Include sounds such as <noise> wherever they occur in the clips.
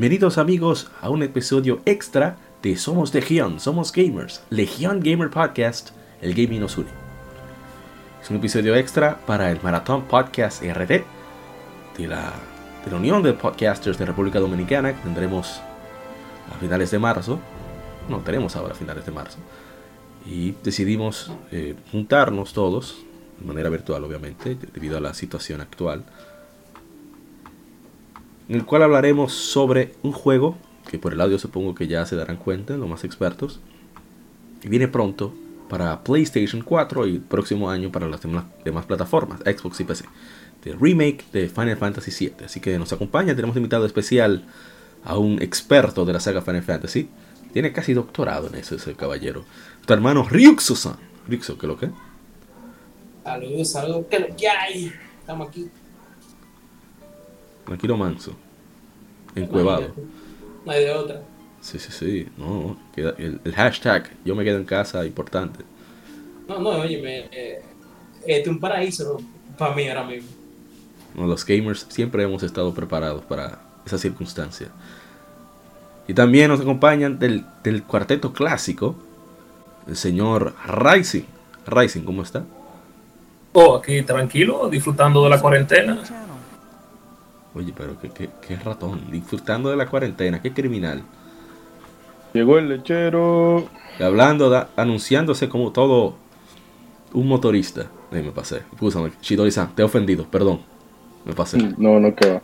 Bienvenidos amigos a un episodio extra de Somos Legión, Somos Gamers, Legión Gamer Podcast, el gaming nos une. Es un episodio extra para el Maratón Podcast RD de la, de la Unión de Podcasters de República Dominicana que tendremos a finales de marzo. No, tenemos ahora a finales de marzo. Y decidimos eh, juntarnos todos, de manera virtual obviamente, debido a la situación actual en el cual hablaremos sobre un juego que por el audio supongo que ya se darán cuenta los más expertos. Y viene pronto para PlayStation 4 y próximo año para las demás plataformas, Xbox y PC. De remake de Final Fantasy VII. Así que nos acompaña, tenemos invitado especial a un experto de la saga Final Fantasy. Tiene casi doctorado en eso ese caballero. Tu hermano Ryuxu-san. Ryuxu, ¿qué lo que? Saludos, saludos, ¿qué lo que hay? Estamos aquí Tranquilo manso. Encuevado. No hay de otra. Sí, sí, sí. No, el, hashtag yo me quedo en casa importante. No, no, oye, me, eh, este es un paraíso para mí ahora mismo. los gamers siempre hemos estado preparados para esa circunstancia. Y también nos acompañan del, del cuarteto clásico, el señor Rising. Rising, ¿cómo está? Oh, aquí tranquilo, disfrutando de la cuarentena. Oye, pero qué, ratón, disfrutando de la cuarentena, qué criminal. Llegó el lechero. hablando, anunciándose como todo un motorista. Me pasé. Escúchame, Shidori-san, te he ofendido, perdón. Me pasé. Mm, no, no queda.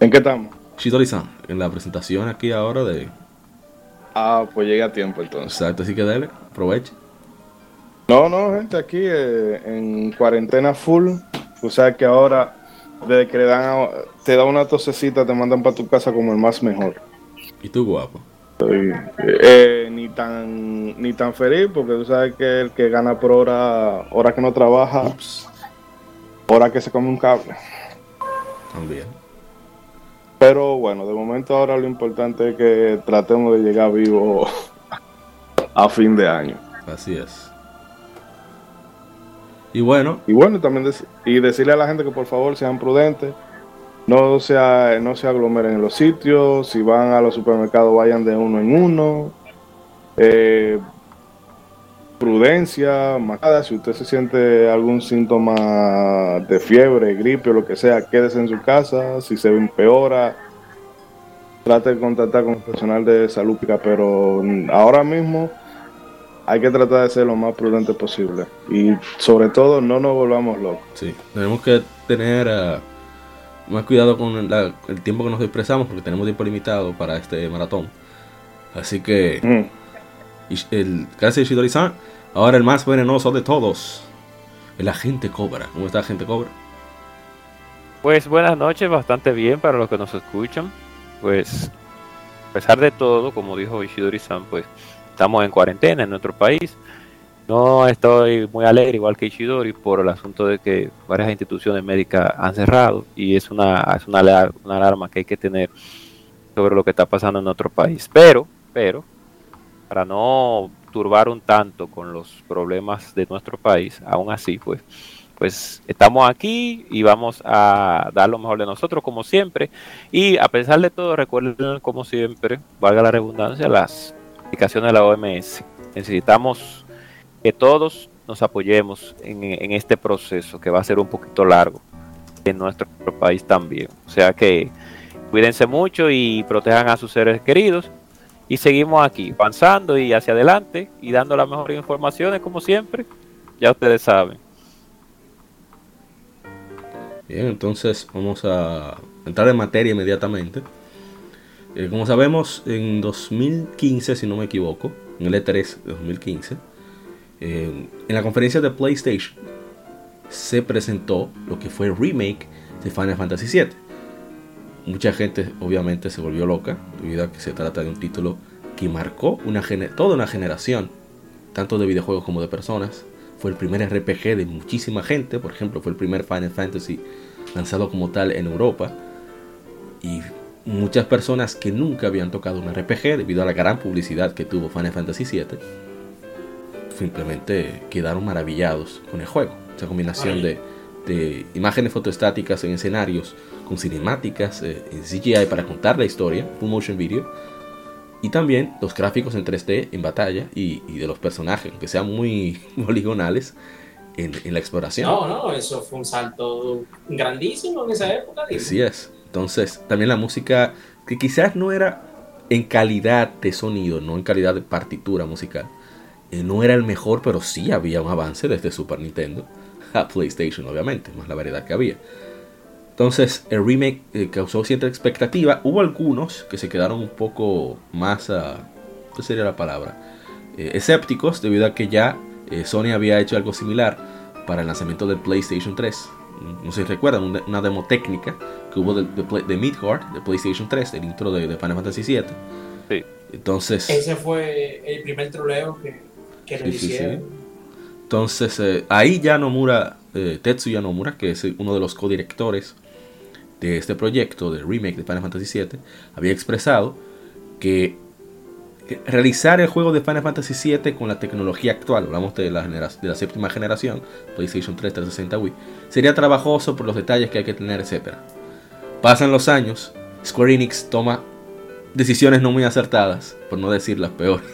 ¿En qué estamos? Shidori-san, en la presentación aquí ahora de. Ah, pues llega a tiempo entonces. Exacto, así que dale, aproveche. No, no, gente, aquí eh, en cuarentena full. O sea que ahora desde que le dan te da una tosecita, te mandan para tu casa como el más mejor. ¿Y tú, guapo? Eh, ni tan ni tan feliz, porque tú sabes que el que gana por hora, hora que no trabaja, hora que se come un cable. También. Pero bueno, de momento ahora lo importante es que tratemos de llegar vivo <laughs> a fin de año. Así es. Y bueno. Y bueno, también y decirle a la gente que por favor sean prudentes, no, sea, no se aglomeren en los sitios, si van a los supermercados vayan de uno en uno. Eh, prudencia, nada, si usted se siente algún síntoma de fiebre, gripe o lo que sea, quédese en su casa, si se empeora, trate de contactar con el personal de salud, pero ahora mismo hay que tratar de ser lo más prudente posible. Y sobre todo, no nos volvamos locos. Sí, tenemos que tener uh, más cuidado con el tiempo que nos expresamos, porque tenemos tiempo limitado para este maratón. Así que, mm. el caso de Shidori-san, ahora el más venenoso de todos, el agente Cobra. ¿Cómo está, agente Cobra? Pues buenas noches, bastante bien para los que nos escuchan. Pues, a pesar de todo, como dijo Ishidori-san, pues estamos en cuarentena en nuestro país. No estoy muy alegre, igual que Ishidori, por el asunto de que varias instituciones médicas han cerrado y es una, es una, alarma que hay que tener sobre lo que está pasando en nuestro país. Pero, pero, para no turbar un tanto con los problemas de nuestro país, aún así, pues, pues estamos aquí y vamos a dar lo mejor de nosotros, como siempre. Y a pesar de todo, recuerden, como siempre, valga la redundancia, las de la OMS. Necesitamos que todos nos apoyemos en, este proceso que va a ser un poquito largo en nuestro país también. O sea que cuídense mucho y protejan a sus seres queridos. Y seguimos aquí, avanzando y hacia adelante y dando las mejores informaciones como siempre. Ya ustedes saben. Bien, entonces vamos a entrar en materia inmediatamente. Eh, como sabemos, en 2015, si no me equivoco, en el E3 de 2015, eh, en la conferencia de PlayStation se presentó lo que fue el remake de Final Fantasy VII. Mucha gente obviamente se volvió loca debido a que se trata de un título que marcó toda una generación, tanto de videojuegos como de personas. Fue el primer RPG de muchísima gente, por ejemplo, fue el primer Final Fantasy lanzado como tal en Europa. Y muchas personas que nunca habían tocado un RPG debido a la gran publicidad que tuvo Final Fantasy VII, simplemente quedaron maravillados con el juego. Esa combinación de, de imágenes fotoestáticas en escenarios con cinemáticas eh, en CGI para contar la historia, full motion video, y también los gráficos en 3D en batalla y, y de los personajes, que sean muy <laughs> poligonales en, en la exploración. No, no, eso fue un salto grandísimo en esa época. Así es. Entonces, también la música, que quizás no era en calidad de sonido, no en calidad de partitura musical, eh, no era el mejor, pero sí había un avance desde Super Nintendo a PlayStation, obviamente, más la variedad que había. Entonces, el remake eh, causó cierta expectativa. Hubo algunos que se quedaron un poco más, ¿qué sería la palabra? Eh, escépticos, debido a que ya Sony había hecho algo similar para el lanzamiento del PlayStation 3. No sé si recuerdan, una- demo técnica que hubo de, de, de Midgard, de PlayStation 3, el intro de, de Final Fantasy VII. Sí. Entonces, Ese fue el primer troleo que, que sí, sí. hicieron. entonces eh, ahí ya Nomura, eh, Tetsuya Nomura, que es uno de los codirectores de este proyecto de remake de Final Fantasy VII, había expresado que realizar el juego de Final Fantasy VII con la tecnología actual, hablamos de la, de la séptima generación, PlayStation 3, 360 Wii, sería trabajoso por los detalles que hay que tener, etc. Pasan los años, Square Enix toma decisiones no muy acertadas, por no decir las peores.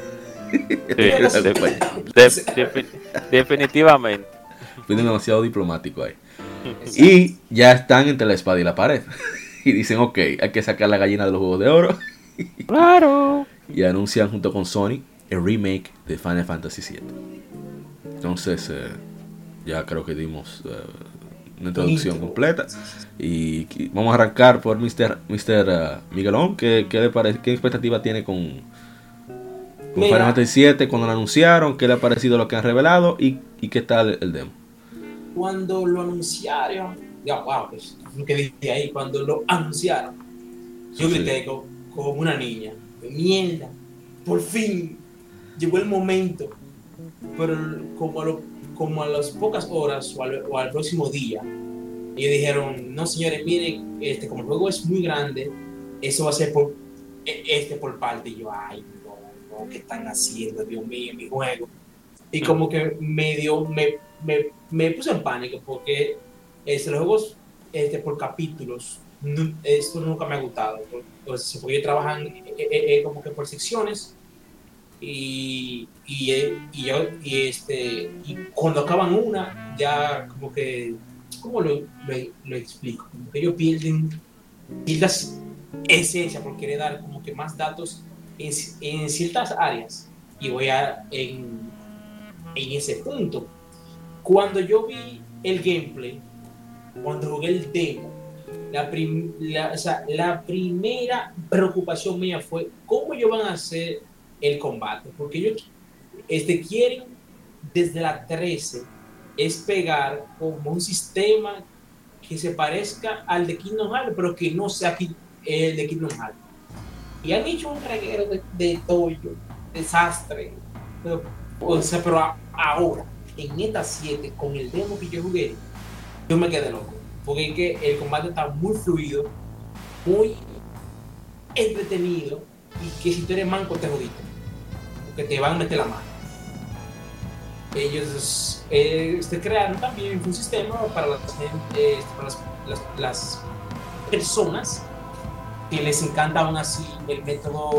Sí, de- de- defi- definitivamente. Fui demasiado diplomático ahí. Y ya están entre la espada y la pared. <laughs> Y dicen, ok, hay que sacar la gallina de los juegos de oro. Claro. Y anuncian junto con Sony el remake de Final Fantasy VII. Entonces, eh, ya creo que dimos eh, una introducción Intro. completa. Y vamos a arrancar por Mr. Mr. eh, Miguelón. ¿Qué, qué, le parece, ¿Qué expectativa tiene con. Final Fantasy VII cuando lo anunciaron? ¿Qué le ha parecido lo que han revelado? ¿Y, y qué tal el demo? Cuando lo anunciaron, ya, wow, es lo que dije ahí, cuando lo anunciaron, yo Sí. grité co- como, una niña, mierda, por fin, llegó el momento, pero como a, lo- como a las pocas horas o al, o al próximo día, ellos dijeron, no señores, miren, este, como el juego es muy grande, eso va a ser por, e- este por parte, y yo, ay, no, no, ¿qué están haciendo, Dios mío, mi juego? Y como que medio, me, me, me puse en pánico porque este, los juegos este, por capítulos, esto nunca me ha gustado. Porque, porque trabajan eh, eh, eh, como que por secciones y, y, eh, y yo, y, este, y cuando acaban una, ya como que, ¿cómo lo, lo, lo explico? Como que ellos pierden, pierden esencia por querer dar como que más datos en, en ciertas áreas. Y voy a, en, en ese punto. Cuando yo vi el gameplay, cuando jugué el demo, la, prim- la, o sea, la primera preocupación mía fue cómo ellos van a hacer el combate, porque ellos este, quieren desde la 13 es pegar como un sistema que se parezca al de Kingdom Hearts, pero que no sea el de Kingdom Hearts. Y han hecho un reguero de, de tollo, desastre. Pero, o sea, pero a- ahora, en esta 7, con el demo que yo jugué, yo me quedé loco. Porque es que el combate está muy fluido, muy entretenido, y que si tú eres manco te jodiste. Porque te van a meter la mano. Ellos eh, este, crearon también un sistema para las, eh, para las, las- las personas que les encanta aún así el método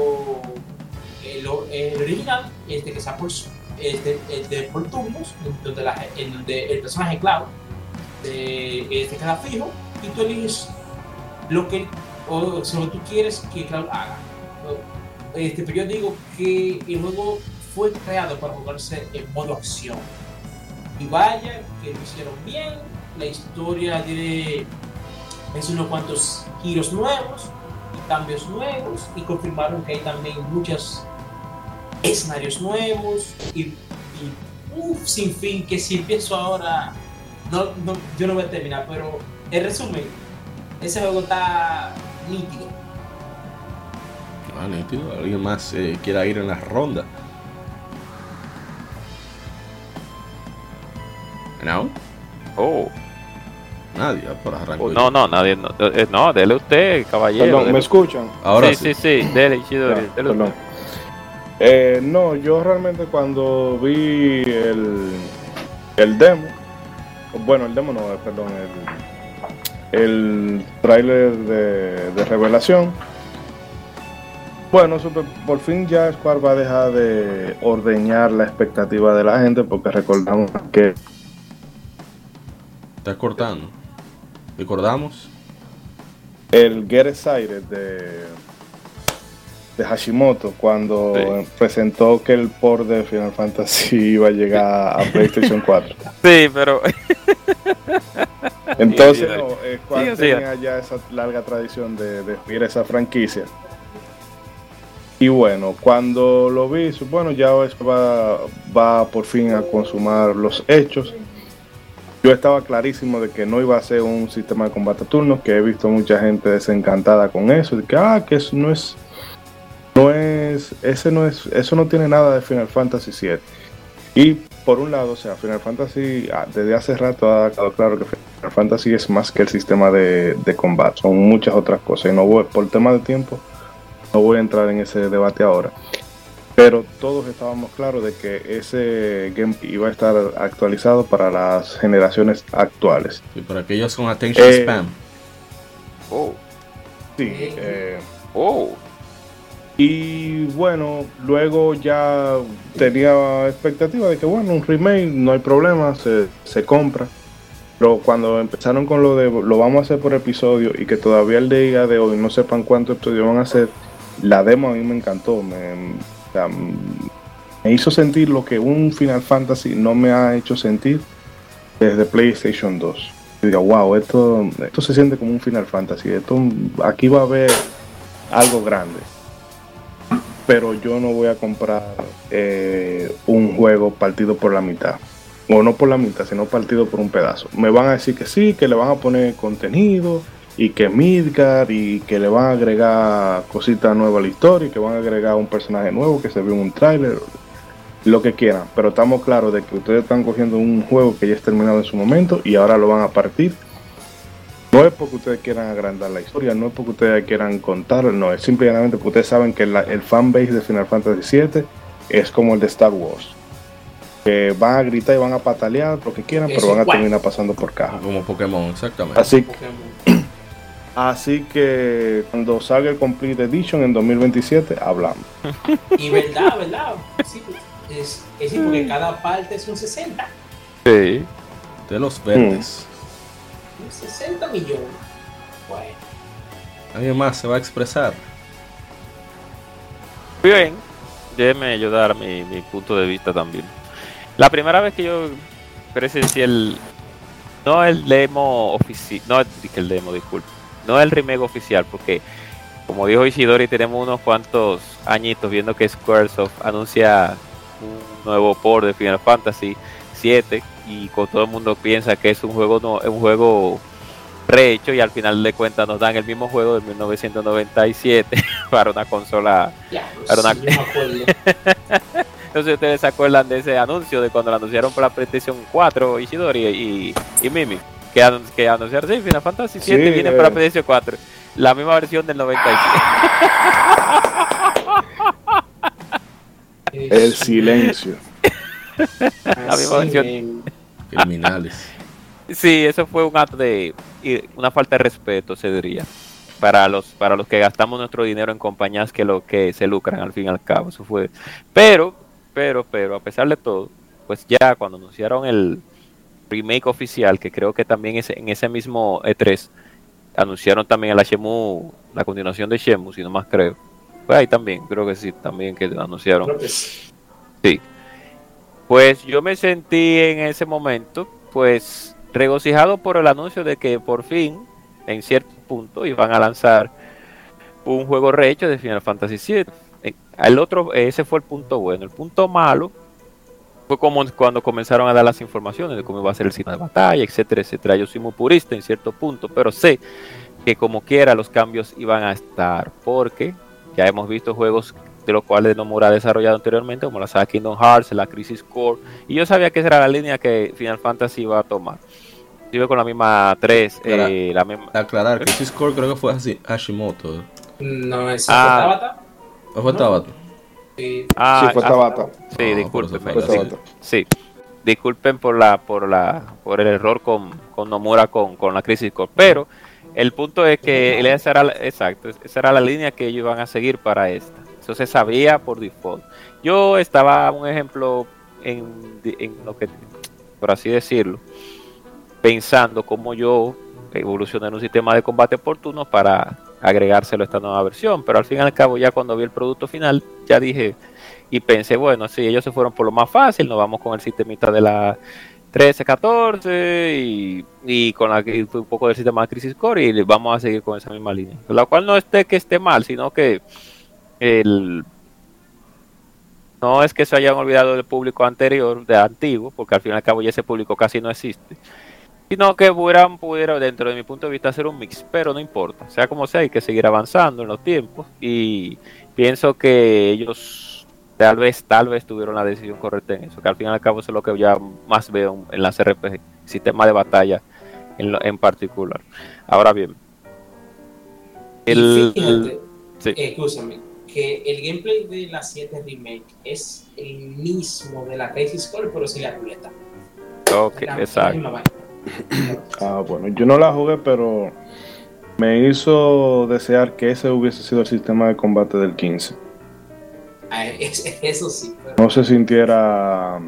el, el original, este que sea por, este, el de por turnos, donde, la- en donde el personaje clave de, este queda fijo y tú eliges lo que o si lo tú quieres que Cloud haga. Este, pero yo digo que el juego fue creado para jugarse en modo acción. Y vaya, que lo hicieron bien. La historia tiene es unos cuantos giros nuevos y cambios nuevos. Y confirmaron que hay también muchos escenarios nuevos. Y, y uf, sin fin, que si empiezo ahora, no, no, yo no voy a terminar. Pero en resumen, ese juego está nítido. Ah, nítido. ¿Alguien más eh, quiera ir en la ronda? ¿No? Oh, Nadie, ah, por arranco. oh, no, no, nadie. No, eh, no, dele usted, caballero. Perdón, ¿me escuchan? Ahora sí, sí. sí, sí, dele, Ishidori, Ya, dele usted. Eh, no, yo realmente cuando vi el, el demo, bueno, el demo no, eh, perdón, el, el tráiler de, de revelación, bueno, por fin ya Square va a dejar de ordeñar la expectativa de la gente porque recordamos que Está cortando. ¿Recordamos? el Get Excited de, de Hashimoto cuando Sí. presentó que el port de Final Fantasy <laughs> iba a llegar a PlayStation 4. Sí, pero Entonces, no, eh, Square Sí, sí. tenía ya esa larga tradición de despedir esa franquicia. Y bueno, cuando lo vi, su- bueno, ya va, va por fin a consumar los hechos. Yo estaba clarísimo de que no iba a ser un sistema de combate a turnos, que he visto mucha gente desencantada con eso, de que ah, que eso no es, no es, ese no es, eso no tiene nada de Final Fantasy VII. Y por un lado, o sea, Final Fantasy ah, desde hace rato ha quedado claro que Final Fantasy es más que el sistema de, de combate, son muchas otras cosas. Y no voy, por tema de tiempo, no voy a entrar en ese debate ahora. Pero todos estábamos claros de que ese game iba a estar actualizado para las generaciones actuales. Y por aquellos con attention Eh, spam. oh, Sí, eh, oh, Y bueno, luego ya tenía expectativa de que, bueno, un remake, no hay problema, se, se compra. Pero cuando empezaron con lo de lo vamos a hacer por episodio y que todavía el día de hoy no sepan cuántos episodios van a hacer, la demo a mí me encantó. Me, me hizo sentir lo que un Final Fantasy no me ha hecho sentir desde PlayStation 2. Y digo, wow, esto, esto se siente como un Final Fantasy. Esto, aquí va a haber algo grande pero yo no voy a comprar eh, un juego partido por la mitad. O no por la mitad, sino partido por un pedazo. Me van a decir que sí, que le van a poner contenido y que Midgar y que le van a agregar cositas nuevas a la historia y que van a agregar un personaje nuevo que se vio en un tráiler, lo que quieran. Pero estamos claros de que ustedes están cogiendo un juego que ya es terminado en su momento y ahora lo van a partir no es porque ustedes quieran agrandar la historia, no es porque ustedes quieran contar, no, es simplemente porque ustedes saben que la- el fanbase de Final Fantasy VII es como el de Star Wars. Que van a gritar y van a patalear lo que quieran, pero van a terminar pasando por caja. Como Pokémon, exactamente. Así, Pokémon. <clears throat> así que cuando salga el Complete Edition en 2027, hablamos. <laughs> Y verdad, verdad. Sí, es, es decir, porque cada parte es un 60. sí. De los verdes. Un 60 millones. Bueno. ¿Alguien más se va a expresar? Bien, déjeme ayudar mi, mi punto de vista también. La primera vez que yo presencié el. No el demo oficial. No el, que el demo, disculpe. No el remake oficial, porque como dijo Ishidori, tenemos unos cuantos añitos viendo que Squaresoft anuncia un nuevo port de Final Fantasy 7 y con todo el mundo piensa que es un juego no, un juego rehecho y al final de cuentas nos dan el mismo juego de 1997 <laughs> para una consola Ya, Era una- sí. <laughs> No sé si ustedes se acuerdan de ese anuncio de cuando lo anunciaron para la PlayStation 4 Ishidori y, y Mimi. Que, anun- que anunciaron, sí, Final Fantasy 7 Sí, viene eh. para la PlayStation 4. La misma versión del 97. El silencio. <laughs> <laughs> La misma versión. Criminales. Sí, eso fue un acto de una falta de respeto, se diría, para los para los que gastamos nuestro dinero en compañías que lo que se lucran al fin y al cabo, eso fue. Pero, pero, pero a pesar de todo, pues ya cuando anunciaron el remake oficial, que creo que también es en ese mismo E3 anunciaron también el Shemu, la continuación de Shemu, si no más creo. Pues ahí también, creo que sí, también que anunciaron. Creo que sí. Sí. Pues yo me sentí en ese momento, pues regocijado por el anuncio de que por fin, en cierto punto, iban a lanzar un juego rehecho de Final Fantasy VII. El otro, ese fue el punto bueno. El punto malo fue como cuando comenzaron a dar las informaciones de cómo iba a ser el sistema de batalla, etcétera, etcétera. Yo soy muy purista en cierto punto, pero sé que como quiera los cambios iban a estar, porque Ya hemos visto juegos de los cuales Nomura ha desarrollado anteriormente, como la saga Kingdom Hearts, la Crisis Core, y yo sabía que esa era la línea que Final Fantasy iba a tomar. Sigue con la misma 3, Era- eh, la misma... Aclarar que ese score creo que fue Hashi- Hashimoto. ¿eh? No, es Ah. Tabata. ¿O fue No. Tabata? Sí. Ah, sí, fue ah, Tabata. Sí, Ah, disculpen, Tabata. sí. Disculpen por la, por la, por el error con, con Nomura con, con la Crisis Core, pero el punto es que esa era, la- exacto, esa era la línea que ellos iban a seguir para esta. Eso se sabía por default. Yo estaba, un ejemplo, en, en lo que, por así decirlo, pensando cómo yo evolucioné en un sistema de combate por turnos para agregárselo a esta nueva versión, pero al fin y al cabo ya cuando vi el producto final ya dije y pensé, bueno, sí, ellos se fueron por lo más fácil, nos vamos con el sistemita de la 13, 14 y, y con la y un poco del sistema de Crisis Core y vamos a seguir con esa misma línea. La cual no es de que esté mal, sino que el no es que se hayan olvidado del público anterior, de antiguo, porque al fin y al cabo ya ese público casi no existe. Sino que pudieran, pudiera, dentro de mi punto de vista, hacer un mix, pero no importa. Sea como sea, hay que seguir avanzando en los tiempos. Y pienso que ellos tal vez, tal vez tuvieron la decisión correcta en eso. Que al fin y al cabo eso es lo que ya más veo en las RPG, sistema de batalla en, lo- en particular. Ahora bien, el, fíjate, sí. escúchame, que el gameplay de la 7 Remake es el mismo de la Crisis Core, pero sin la ruleta. ok, La- exacto. Ah, bueno, yo no la jugué, pero me hizo desear que ese hubiese sido el sistema de combate del 15. Ah, es- Eso sí, pero No se sintiera.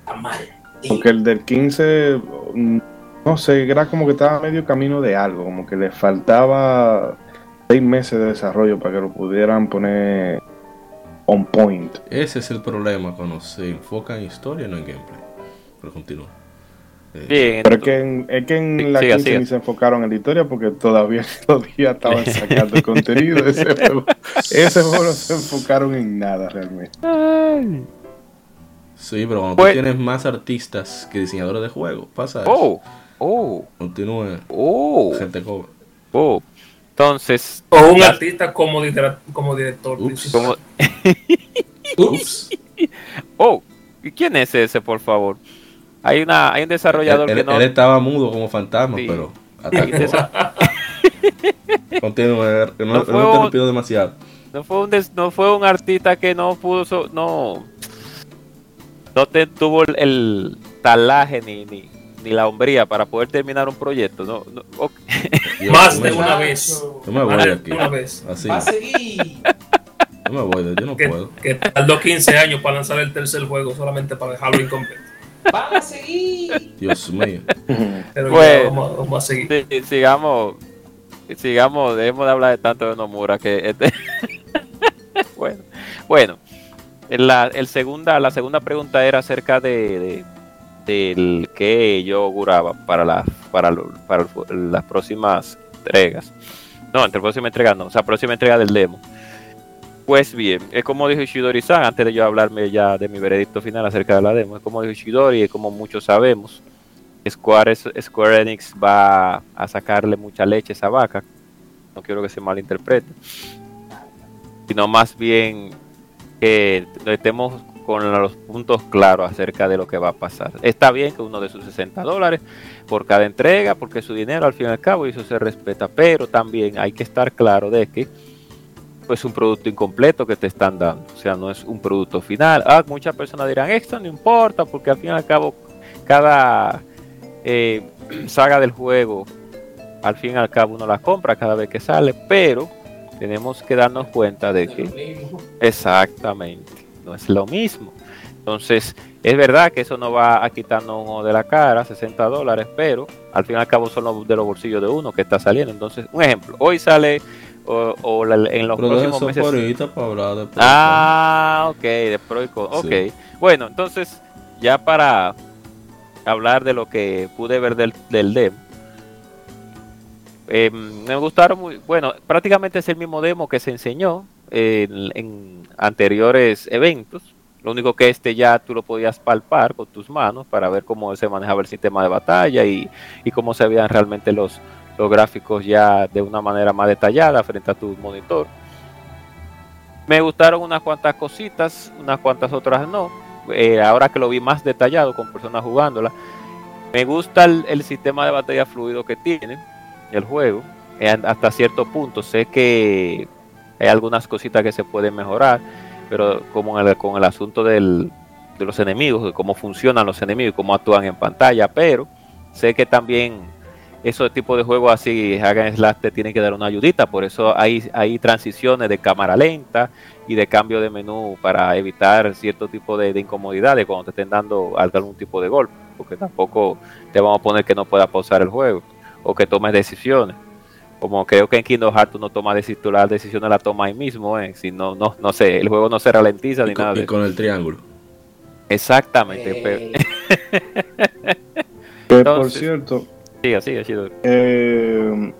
está mal. Porque el del 15, mm, no sé, era como que estaba medio camino de algo, como que le faltaba seis meses de desarrollo para que lo pudieran poner on point. Ese es el problema cuando se enfoca en historia y no en gameplay. Pero continúa. Eh, Bien, Pero es que en, es que en Sí, la siga, 15 siga. ni se enfocaron en la historia porque todavía <laughs> todavía estaban <laughs> sacando contenido de ese juego. Ese juego no se enfocaron en nada realmente. Ay. Sí, pero cuando Pues- tú tienes más artistas que diseñadores de juegos, pasa eso. Oh, oh, Continúe, oh, gente cobra. oh. Entonces, O un Ya. artista como, dire- como director. Ups. como, <laughs> Ups. oh, ¿y quién es ese, por favor? Hay una, hay un desarrollador él, que él- no. él estaba mudo como fantasma, Sí. pero <laughs> Continúe, no, No no, fue te un- interrumpido demasiado. no fue un des- no fue un artista que no pudo so- no no te, tuvo el, el talaje ni, ni, ni la hombría para poder terminar un proyecto no, no, ok. <laughs> Dios Más de una vez. Yo me voy Más de aquí. una vez. Así, Va a seguir. yo me voy, de- yo no Que, puedo. que tardó 15 años para lanzar el tercer juego solamente para dejarlo incompleto. Va a seguir. Dios mío. Pero Pues- ya vamos, vamos a seguir. Sigamos sigamos dejemos de hablar de tanto de Nomura que este <laughs> bueno bueno la el segunda la segunda pregunta era acerca de, de- del que yo auguraba para la para, para las próximas entregas no entre próxima entrega no o sea próxima entrega del demo pues bien, es como dijo Ishidori-san, antes de yo hablarme ya de mi veredicto final acerca de la demo, es como dijo Ishidori, es como muchos sabemos, Square, Square Enix va a sacarle mucha leche a esa vaca. No quiero que se malinterprete. Sino más bien que estemos con los puntos claros acerca de lo que va a pasar. Está bien que uno de sus 60 dólares por cada entrega, porque es su dinero al fin y al cabo y eso se respeta, pero también hay que estar claro de que es un producto incompleto que te están dando, o sea, no es un producto final. Ah, muchas personas dirán, esto no importa, porque al fin y al cabo cada eh, <clears throat> saga del juego, al fin y al cabo uno la compra cada vez que sale, pero tenemos que darnos cuenta de que exactamente no es lo mismo. Entonces, es verdad que eso no va a quitarnos de la cara, 60 dólares, pero al fin y al cabo son los- de los bolsillos de uno que está saliendo. Entonces, un ejemplo, hoy sale o, o la- en los Pero próximos meses. para hablar de Ah, ok, de pro y con. Ok, Sí. bueno, entonces, ya para hablar de lo que pude ver del, del demo, eh, me gustaron muy. Bueno, prácticamente es el mismo demo que se enseñó en, en anteriores eventos. Lo único que este ya tú lo podías palpar con tus manos para ver cómo se manejaba el sistema de batalla y, y cómo se veían realmente los, los gráficos ya de una manera más detallada frente a tu monitor. Me gustaron unas cuantas cositas, unas cuantas otras no. Eh, ahora que lo vi más detallado con personas jugándola, me gusta el, sistema de batalla fluido que tiene el juego. eh, hasta cierto punto sé que hay algunas cositas que se pueden mejorar, pero como en el- con el asunto del, de los enemigos, de cómo funcionan los enemigos y cómo actúan en pantalla, pero sé que también esos tipos de juegos así, hagan slash, te tienen que dar una ayudita, por eso hay, hay transiciones de cámara lenta y de cambio de menú para evitar cierto tipo de, de incomodidades cuando te estén dando algún tipo de golpe, porque tampoco te vamos a poner que no puedas pausar el juego o que tomes decisiones. Como creo que en Kingdom Hearts tú no tomas decisiones, las decisiones la toma ahí mismo, ¿eh? si no, no, no sé, el juego no se ralentiza Y ni con, nada y de con el triángulo. Exactamente, pero, <laughs> Eh, Que por Entonces- cierto, sí, así, así. eh,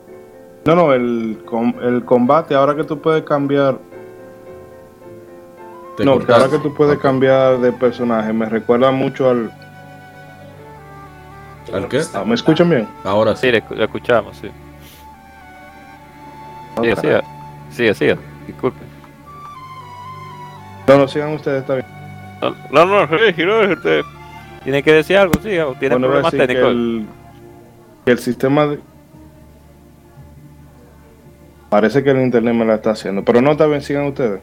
no, no, el, com- el combate, ahora que tú puedes cambiar, no, que ahora que tú puedes cambiar de personaje, me recuerda mucho al... ¿Al qué? ¿Me escuchan bien? Ahora sí. Sí, le escuchamos, sí. Sí, Ok. así, sí, así, disculpe. No, no, sigan ustedes, está bien. No, no, no, sí, no, usted tiene que decir algo, sí, o tiene Bueno, problemas decir que técnicos. el, que el sistema de... Parece que el internet me la está haciendo, pero no está bien, sigan ustedes.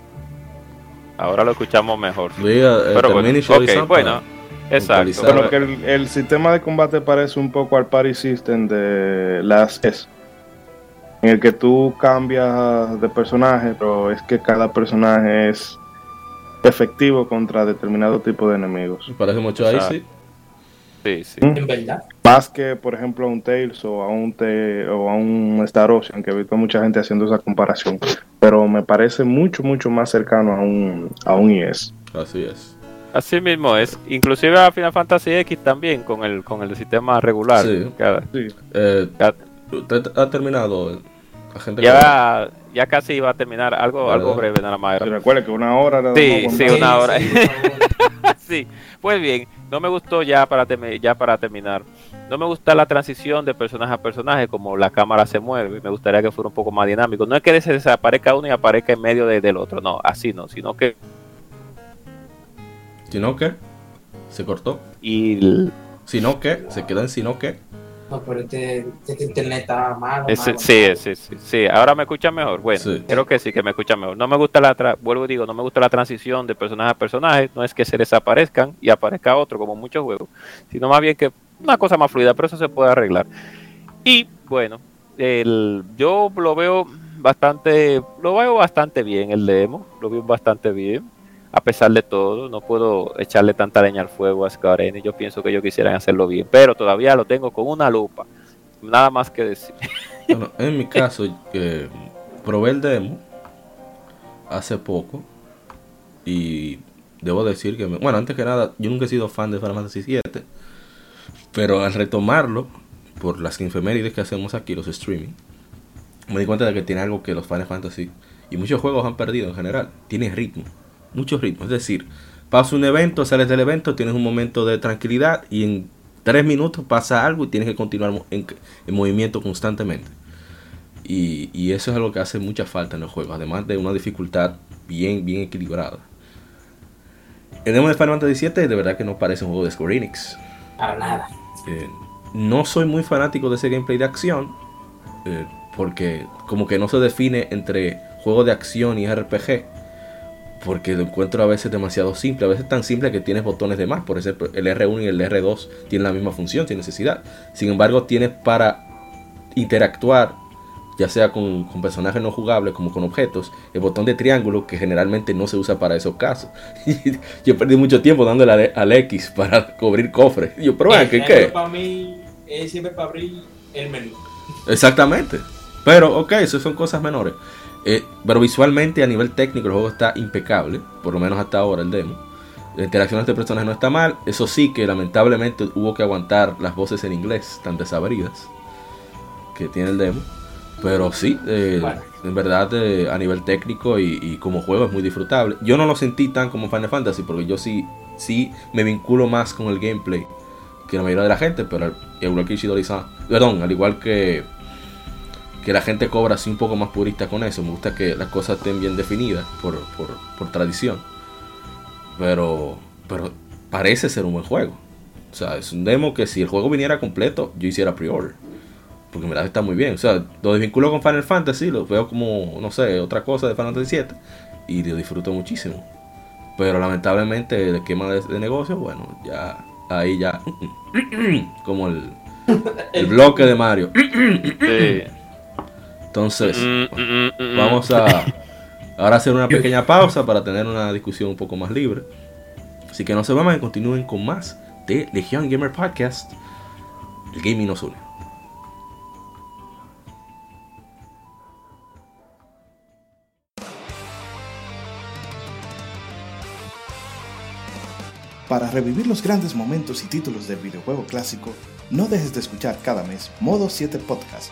Ahora lo escuchamos mejor. Diga, eh, Pero bueno, Shorty ok, Sam bueno, exacto. pero- que el, el sistema de combate parece un poco al party system de las S. En el que tú cambias de personaje, pero es que cada personaje es efectivo contra determinado tipo de enemigos. Me Parece mucho ahí, Exacto. sí. Sí, sí. En verdad. Más que, por ejemplo, a un Tails o a un, Te- o a un Star Ocean, que he visto mucha gente haciendo esa comparación. Pero me parece mucho, mucho más cercano a un, a un IS. Así es. Así mismo es. Inclusive a Final Fantasy X también con el con el sistema regular. Sí. Cada- Sí. Eh, cada- ¿Usted ha terminado? Ya, ya casi iba a terminar. Algo, ¿Verdad? algo breve nada más. Se recuerda que una hora era Sí, sí, una hora. <laughs> Sí, pues bien, no me gustó ya para ya para terminar. No me gusta la transición de personaje a personaje, como la cámara se mueve. Me gustaría que fuera un poco más dinámico. No es que se desaparezca uno y aparezca en medio de- del otro, no, así no, sino que ¿Sino qué? ¿Se cortó? y ¿Sino qué? ¿Se quedó en sino qué? No, pero este, este internet está malo. ese- malo, sí, malo. sí, sí, sí. Ahora me escucha mejor. Bueno, Sí. creo que sí que me escucha mejor. No me gusta la tra- vuelvo y digo, no me gusta la transición de personaje a personaje. No es que se desaparezcan y aparezca otro como en muchos juegos, sino más bien que una cosa más fluida, pero eso se puede arreglar. Y bueno, el, yo lo veo bastante, lo veo bastante bien el demo, lo veo bastante bien. A pesar de todo, no puedo echarle tanta leña al fuego a Square Enix. Yo pienso que ellos quisieran hacerlo bien, pero todavía lo tengo con una lupa. Nada más que decir. <laughs> Bueno, en mi caso, probé el demo hace poco y debo decir que, me- bueno, antes que nada, yo nunca he sido fan de Final Fantasy VII, pero al retomarlo, por las infemérides que hacemos aquí, los streaming, me di cuenta de que tiene algo que los Final Fantasy y muchos juegos han perdido en general, tiene ritmo, mucho ritmo, es decir, pasa un evento, sales del evento, tienes un momento de tranquilidad y en tres minutos pasa algo y tienes que continuar en, en movimiento constantemente. Y, y eso es algo que hace mucha falta en los juegos, además de una dificultad bien, bien equilibrada. El demo de Final Fantasy de verdad que no parece un juego de Square Enix. Para nada. Eh, no soy muy fanático de ese gameplay de acción, eh, porque como que no se define entre juego de acción y RPG, porque lo encuentro a veces demasiado simple, a veces tan simple que tienes botones de más, por ejemplo el R1 y el R2 tienen la misma función sin necesidad, sin embargo tienes para interactuar, ya sea con, con personajes no jugables como con objetos, el botón de triángulo que generalmente no se usa para esos casos. <laughs> Yo perdí mucho tiempo dándole al, X para cubrir cofres. Yo, pero ¿qué qué? Para mí es siempre para abrir el menú. Exactamente. Pero, ok, eso son cosas menores. Eh, pero visualmente, a nivel técnico, el juego está impecable. Por lo menos hasta ahora el demo. La interacción entre personajes no está mal. Eso sí, que lamentablemente hubo que aguantar las voces en inglés tan desabridas que tiene el demo. Pero sí, eh, Bueno. en verdad, eh, a nivel técnico y, y como juego es muy disfrutable. Yo no lo sentí tan como Final Fantasy, porque yo sí, sí me vinculo más con el gameplay que la mayoría de la gente, pero al igual que Ishidori-san, perdón, al igual que que la gente cobra así un poco más purista con eso. Me gusta que las cosas estén bien definidas por, por, por tradición. Pero, pero parece ser un buen juego. O sea, es un demo que si el juego viniera completo, yo hiciera pre-order. Porque me la está muy bien. O sea, lo desvinculo con Final Fantasy, lo veo como, no sé, otra cosa de Final Fantasy 7. Y lo disfruto muchísimo. Pero lamentablemente el esquema de, de negocio, bueno, ya ahí ya. <clears throat> como el, el <laughs> bloque de Mario. Sí. Entonces, Mm, mm, mm, mm. vamos a ahora hacer una <laughs> pequeña pausa para tener una discusión un poco más libre. Así que no se vayan y continúen con más de Legion Gamer Podcast. El gaming nos une. Para revivir los grandes momentos y títulos del videojuego clásico, no dejes de escuchar cada mes Modo 7 Podcast.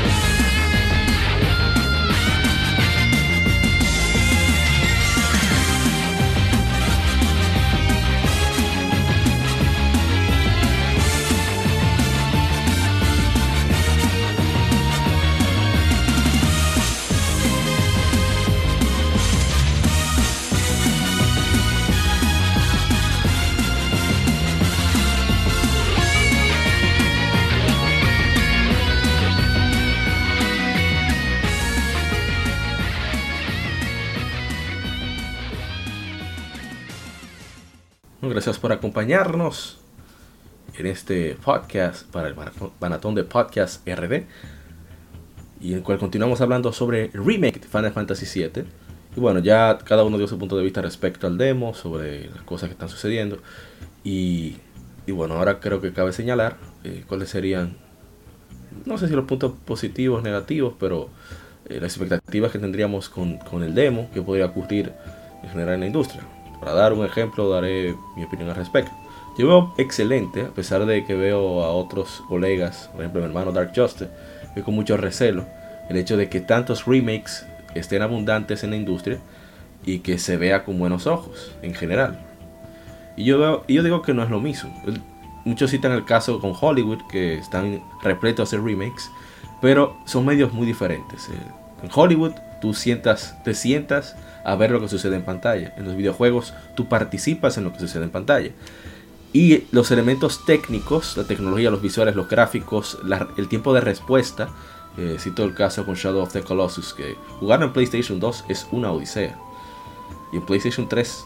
Gracias por acompañarnos en este podcast para el maratón- de podcast RD. Y en el cual continuamos hablando sobre el remake de Final Fantasy VII. Y bueno, ya cada uno dio su punto de vista respecto al demo, sobre las cosas que están sucediendo. Y, y bueno, ahora creo que cabe señalar eh, cuáles serían, no sé si los puntos positivos, negativos, pero eh, las expectativas que tendríamos con, con el demo, que podría ocurrir en general en la industria. Para dar un ejemplo, daré mi opinión al respecto. Yo veo excelente, a pesar de que veo a otros colegas, por ejemplo mi hermano Dark Justice, veo con mucho recelo el hecho de que tantos remakes estén abundantes en la industria y que se vea con buenos ojos en general. Y yo, veo- yo digo que no es lo mismo. Muchos citan el caso con Hollywood, que están repletos de remakes, pero son medios muy diferentes. Eh, En Hollywood tú sientas, te sientas a ver lo que sucede en pantalla. En los videojuegos tú participas en lo que sucede en pantalla. Y los elementos técnicos, la tecnología, los visuales, los gráficos, el tiempo de respuesta. eh, cito el caso con Shadow of the Colossus, que jugar en PlayStation 2 es una odisea. Y en PlayStation 3,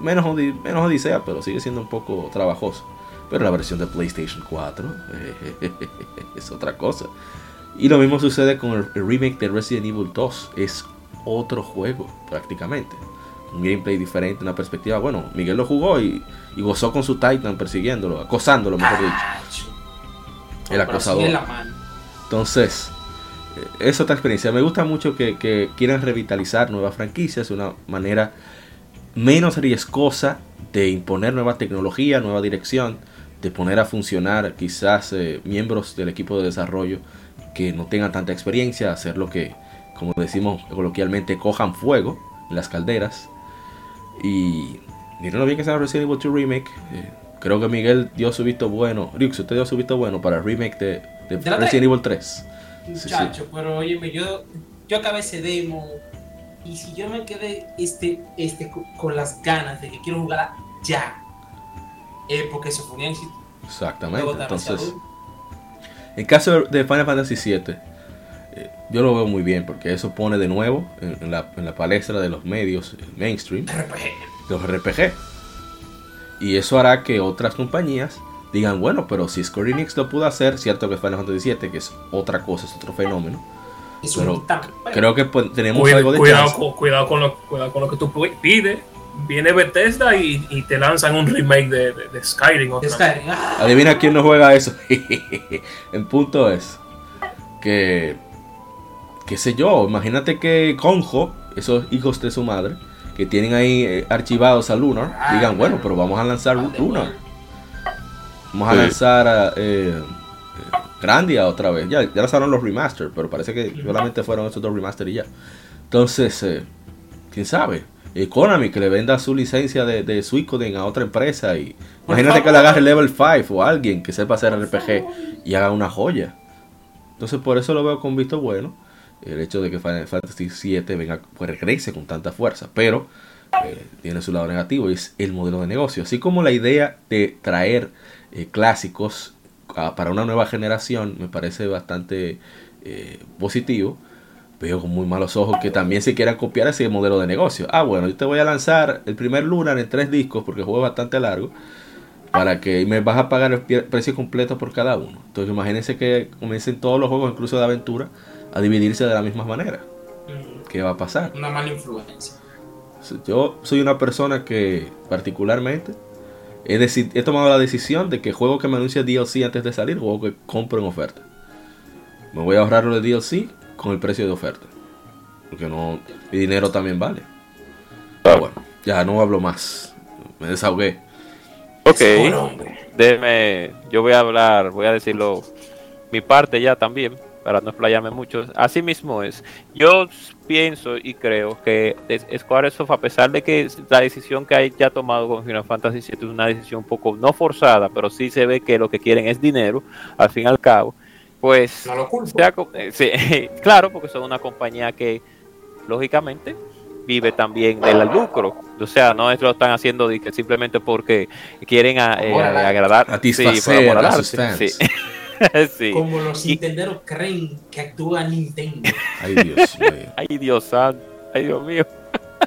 menos, menos odisea, pero sigue siendo un poco trabajoso. Pero la versión de PlayStation 4 eh, <laughs> es otra cosa. Y lo mismo sucede con el remake de Resident Evil 2. Es otro juego, prácticamente. Un gameplay diferente, una perspectiva. Bueno, Miguel lo jugó y, y gozó con su Titan persiguiéndolo, acosándolo, mejor dicho. El acosador. Entonces, eh, es otra experiencia. Me gusta mucho que, que quieran revitalizar nuevas franquicias de una manera menos riesgosa de imponer nueva tecnología, nueva dirección, de poner a funcionar quizás eh, miembros del equipo de desarrollo que no tengan tanta experiencia, hacer lo que, como decimos coloquialmente, cojan fuego en las calderas. Y miren lo bien que se Resident Evil 2 Remake. eh, creo que Miguel dio su visto bueno. Rix, usted dio su visto bueno para el remake de, Resident Evil 3. Sí, Muchacho, pero óyeme, yo, yo acabé ese demo y si yo me quedé este, este, co- con las ganas de que quiero jugar ya, es porque eso fue un éxito. Exactamente. Entonces, en caso de Final Fantasy VII, eh, yo lo veo muy bien porque eso pone de nuevo en, en la, en la palestra de los medios eh, mainstream RPG. los RPG. Y eso hará que otras compañías digan, bueno, pero si Square Enix lo pudo hacer, cierto que Final Fantasy VII, que es otra cosa, es otro fenómeno. Es Pero Creo que pues, tenemos Cuida- algo de cuidado, con, cuidado, con lo, cuidado con lo que tú pi- pides. Viene Bethesda y, y te lanzan un remake de, de- de Skyrim. otra Es vez. que- ah, Adivina quién no juega eso. <laughs> El punto es que, qué sé yo, imagínate que Conjo, esos hijos de su madre, que tienen ahí eh, archivados a Lunar, Ah, digan, bueno, pero vamos a lanzar ah, Lunar. Vamos a lanzar a, eh, Grandia otra vez. Ya, ya lanzaron los remaster, pero parece que solamente fueron esos dos remaster y ya. Entonces, eh, quién sabe. Eh, Konami que le venda su licencia de, de Suicoden a otra empresa y Por imagínate que le agarre Level 5 o alguien que sepa hacer RPG y haga una joya. Entonces por eso lo veo con visto bueno. El hecho de que Final Fantasy VII venga, pues regrese con tanta fuerza. Pero eh, tiene su lado negativo y es el modelo de negocio. Así como la idea de traer eh, clásicos para una nueva generación me parece bastante eh, positivo. Veo con muy malos ojos que también se quieran copiar ese modelo de negocio. Ah, bueno, yo te voy a lanzar el primer Lunar en tres discos porque juego es bastante largo. Para que me vas a pagar el precio completo por cada uno. Entonces imagínense que comiencen todos los juegos, incluso de aventura, a dividirse de la misma manera. mm, ¿Qué va a pasar? Una mala influencia. Yo soy una persona que particularmente he, he tomado la decisión de que juego que me anuncia DLC antes de salir, juego que compro en oferta. Me voy a ahorrar lo de DLC con el precio de oferta. Porque no, mi dinero también vale. Pero bueno, ya no hablo más. Me desahogué. Ok, déjeme, yo voy a hablar, voy a decirlo, mi parte ya también, para no explayarme mucho. Así mismo es. Yo pienso y creo que es- Squaresoft, a pesar de que la decisión que haya tomado con Final Fantasy VII es una decisión un poco no forzada, pero sí se ve que lo que quieren es dinero, al fin y al cabo, pues No lo sea eh, sí, <laughs> claro, porque son una compañía que, lógicamente, vive también del lucro. O sea, no es lo están haciendo simplemente porque quieren a- eh, agradar. Sí, por a fans. sí. <laughs> <laughs> Sí. Como los Y- Nintenderos creen que actúa Nintendo. Ay, Dios mío. Ay, Dios santo. Ay, Dios mío.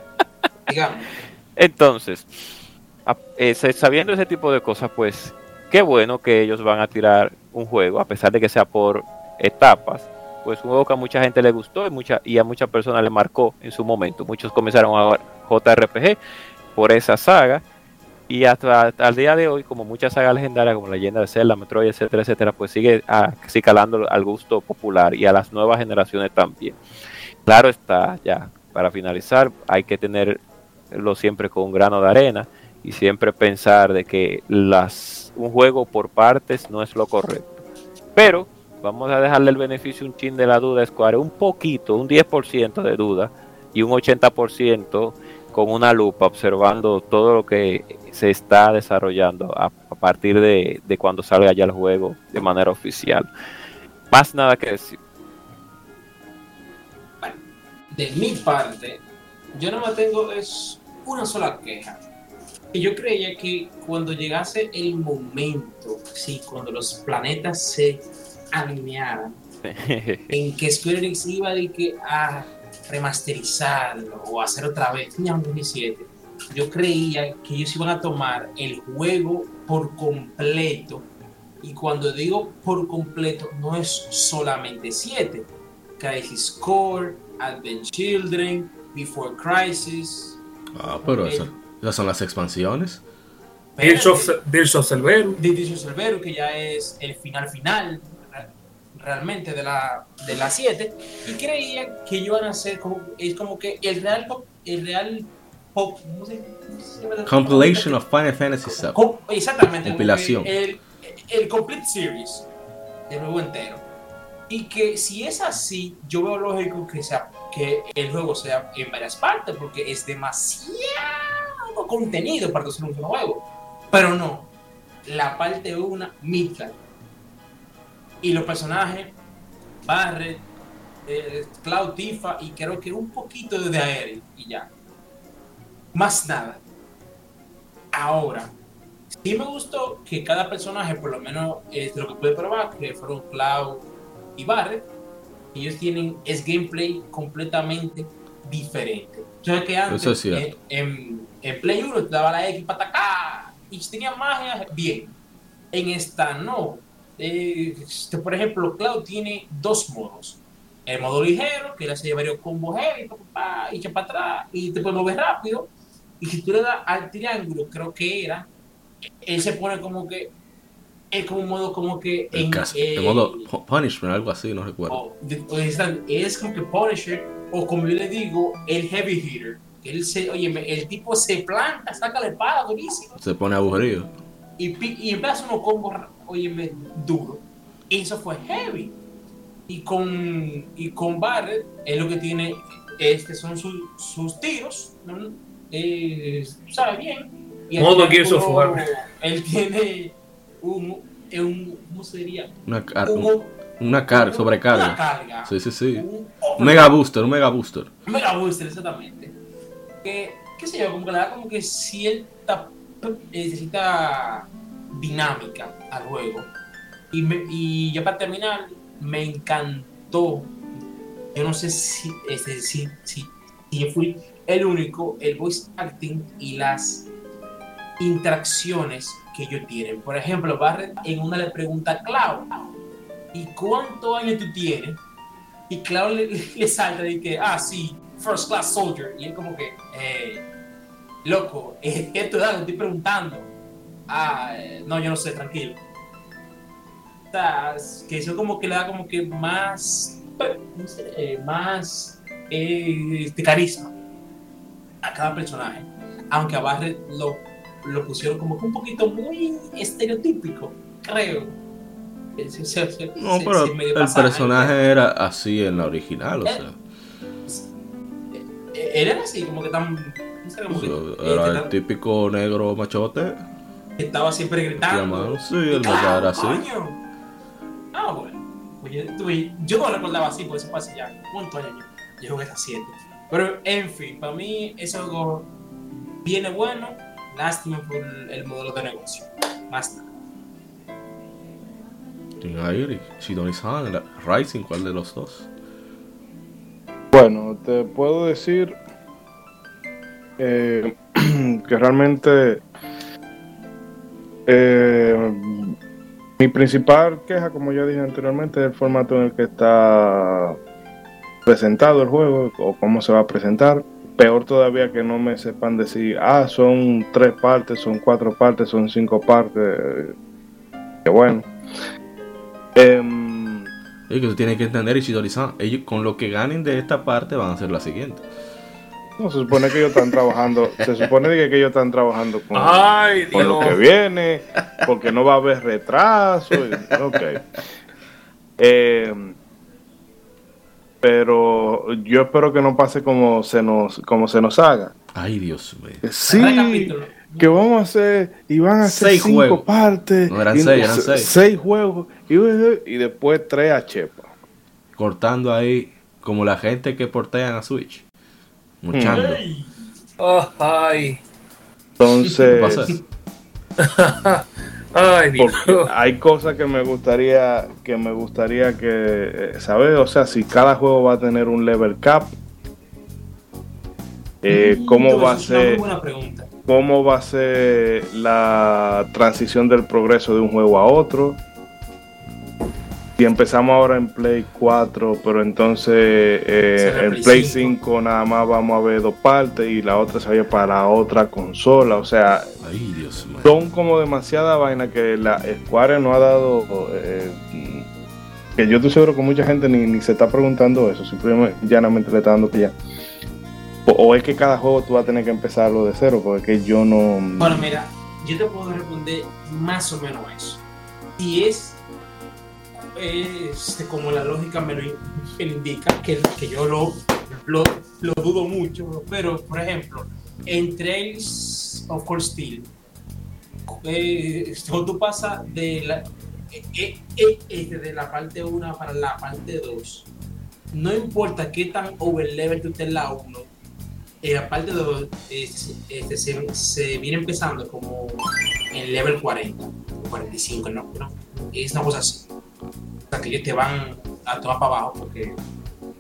<laughs> Digamos. Entonces, eh, sa- sabiendo ese tipo de cosas, pues qué bueno que ellos van a tirar un juego, a pesar de que sea por etapas. Pues un juego que a mucha gente le gustó y, mucha, y a muchas personas le marcó en su momento. Muchos comenzaron a jugar JRPG por esa saga. Y hasta, hasta el día de hoy, como muchas sagas legendarias como Leyenda de Zelda, Metroid, etcétera, etcétera, pues sigue ah, sí calando al gusto popular y a las nuevas generaciones también. Claro está, ya, para finalizar, hay que tenerlo siempre con un grano de arena y siempre pensar de que las un juego por partes no es lo correcto. Pero vamos a dejarle el beneficio un chin de la duda Square, un poquito, un 10% de duda y un 80% con una lupa observando todo lo que se está desarrollando a, a partir de, de cuando salga ya el juego de manera oficial. Más nada que decir. De mi parte, yo no me tengo es una sola queja. Y yo creía que cuando llegase el momento, sí, cuando los planetas se alinearan, <laughs> en que Square Enix iba de que a remasterizarlo o hacer otra vez Final Fantasy VII, yo creía que ellos iban a tomar el juego por completo. Y cuando digo por completo, no es solamente 7. Crisis Core, Advent Children, Before Crisis. Ah, pero esas, esas son las expansiones. Dirge of, Dirge of Cerberus. Division Cerberus, que ya es el final final realmente de la de la 7 y creía que iban a ser como es como que el real pop- el real pop ¿cómo se- cómo se? Compilation of Final Fantasy VII. Com- exactamente Compilación. el, el complete series el juego entero y que si es así yo veo lógico que sea que el juego sea en varias partes porque es demasiado contenido para hacer un solo juego pero no la parte 1 Midgard y los personajes Barret eh, Cloud Tifa y creo que un poquito de Aerith y ya más nada ahora sí me gustó que cada personaje, por lo menos es lo que pude probar, que fueron Cloud y Barret, ellos tienen es gameplay completamente diferente. O sea que antes es eh, en, en Play 1 te daba la X para atacar y si tenía magia, bien. En esta no. Eh, este, por ejemplo, Cloud tiene dos modos. El modo ligero, que le hace varios combos heavy, pa, pa, pa, y echa para atrás, y te puede mover rápido. Y si tú le das al triángulo, creo que era, él se pone como que. Es como un modo como que. El, en- eh, el modo pu- punishment, algo así, no recuerdo. o de- o es, como que Punisher, o como yo le digo, el heavy hitter. Él se, oye, el tipo se planta, saca la espada durísimo Se pone aburrido. y, y empieza unos combos, oye, duro. Eso fue heavy. Y con, y con Barret, es lo que tiene, este son sus- sus tiros, ¿no? Eh, sabe bien. Y Gears of triángulo, War. Él tiene un, un ¿cómo se diría? Una, car- Un- un- una carga, Una sobrecarga. carga. Sí, sí, sí. Un, Un mega booster, un mega booster. Mega Booster, exactamente. Que, qué sé yo, como que le da como que cierta, eh, cierta dinámica al juego. Y, me- y ya para terminar, me encantó. Yo no sé si, este, si, si, si yo fui el único, el voice acting y las interacciones que ellos tienen. Por ejemplo, Barret en una le pregunta a Cloud, ¿y cuántos años tú tienes? Y Cloud le, le salta de que, ah, sí, first class soldier. Y él como que, eh, loco, es es tu edad, estoy preguntando. Ah, eh, no, yo no sé, tranquilo. O sea, es que eso como que le da como que más, no sé, eh, más eh, de carisma a cada personaje. Aunque a Barret lo, lo pusieron como que un poquito muy estereotípico, creo. Eh, se- se- se- No, pero el personaje era así en la original, o sea. Él era así, como que tan. no sé, como Era que el tan- típico negro machote. Que estaba siempre gritando. Sí, el ¡Claro, verdad era así. Ah, bueno. Pues yo, tú ves, yo no recordaba así, porque eso fue hace ya. ¿Cuántos años? Yo jugué a 7. Pero, en fin, para mí, ese juego viene bueno. Lástima por el, el modelo de negocio. Ahí Shidori-san, Rising, ¿cuál de los dos? Bueno, te puedo decir eh, <clears throat> que realmente eh, mi principal queja, como ya dije anteriormente, es el formato en el que está presentado el juego o cómo se va a presentar. Peor todavía que no me sepan decir, ah, son tres partes, son cuatro partes, son cinco partes. Que bueno. <laughs> Em, Es que tú tienes que entender Ishidori-san. Ellos con lo que ganen de esta parte van a hacer la siguiente. No, se supone que ellos están trabajando, se supone que, ellos están trabajando con, Ay, con lo que viene, porque no va a haber retraso. y- ok. Eh, pero yo espero que no pase como se nos, como se nos haga. Ay, Dios mío. Sí, Recapitulo. que vamos a hacer, y van a ser Seis cinco juegos. partes. No, eran y- seis, eran seis. juegos, y, y después tres a Chepa. Cortando ahí como la gente que portean a Switch. Muchando. Oh, ay, ¿Qué Entonces, pasa? <laughs> ay, hay cosas que me gustaría que me gustaría que eh, saber, o sea, si cada juego va a tener un level cap, eh, cómo va a ser buena pregunta. cómo va a ser la transición del progreso de un juego a otro. Si empezamos ahora en Play 4, pero entonces eh, en Play Play 5. 5 nada más vamos a ver dos partes y la otra se para la otra consola, o sea, Ay, Dios mío. son como demasiada vaina que la Square no ha dado. eh, que yo estoy seguro que mucha gente ni, ni se está preguntando eso, simplemente llanamente le está dando que ya. O, o es que cada juego tú vas a tener que empezarlo de cero, porque yo no. Bueno, mira, yo te puedo responder más o menos eso. Si es este, como la lógica me lo, indica, que, que yo lo, lo, lo dudo mucho, pero por ejemplo, en Trails of Cold Steel, eh, cuando tú pasas de la, eh, eh, eh, este, de la parte 1 para la parte 2, no importa qué tan overlevel tú estés en la 1, en la parte 2 este, se, se viene empezando como en level 40, 45, no, no, es una cosa así. Sea, que ellos te van a tomar para abajo porque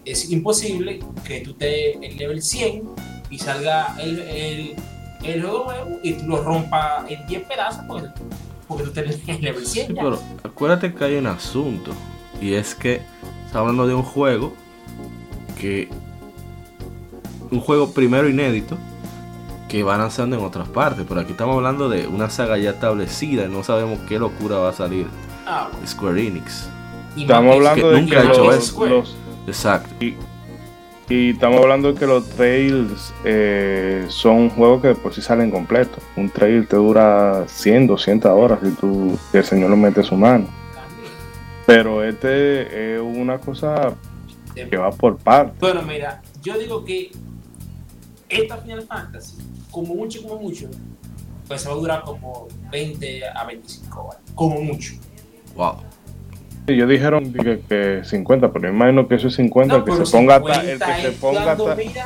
es imposible que tú estés en level 100 y salga el, el, el juego nuevo y tú lo rompas en 10 pedazos porque, porque tú tenés el <laughs> level 100 Sí, pero acuérdate que hay un asunto. Y es que está hablando de un juego que. Un juego primero inédito que va lanzando en otras partes. Pero aquí estamos hablando de una saga ya establecida y no sabemos qué locura va a salir. Square Enix. Y Estamos hablando que de nunca que ha hecho los, eso. los- Exacto. y estamos hablando de que los trails eh, son juegos que de por sí salen completos. Un trail te dura 100, 200 horas si tú si el señor lo mete su mano. Pero este es una cosa que va por partes. Bueno, mira, yo digo que esta Final Fantasy, como mucho, como mucho, pues se va a durar como 20 a 25 horas. Como mucho. Wow. Ellos dijeron que, que 50, pero me imagino que eso es 50, No, el que se ponga hasta- 50 el que se ponga hasta- mira,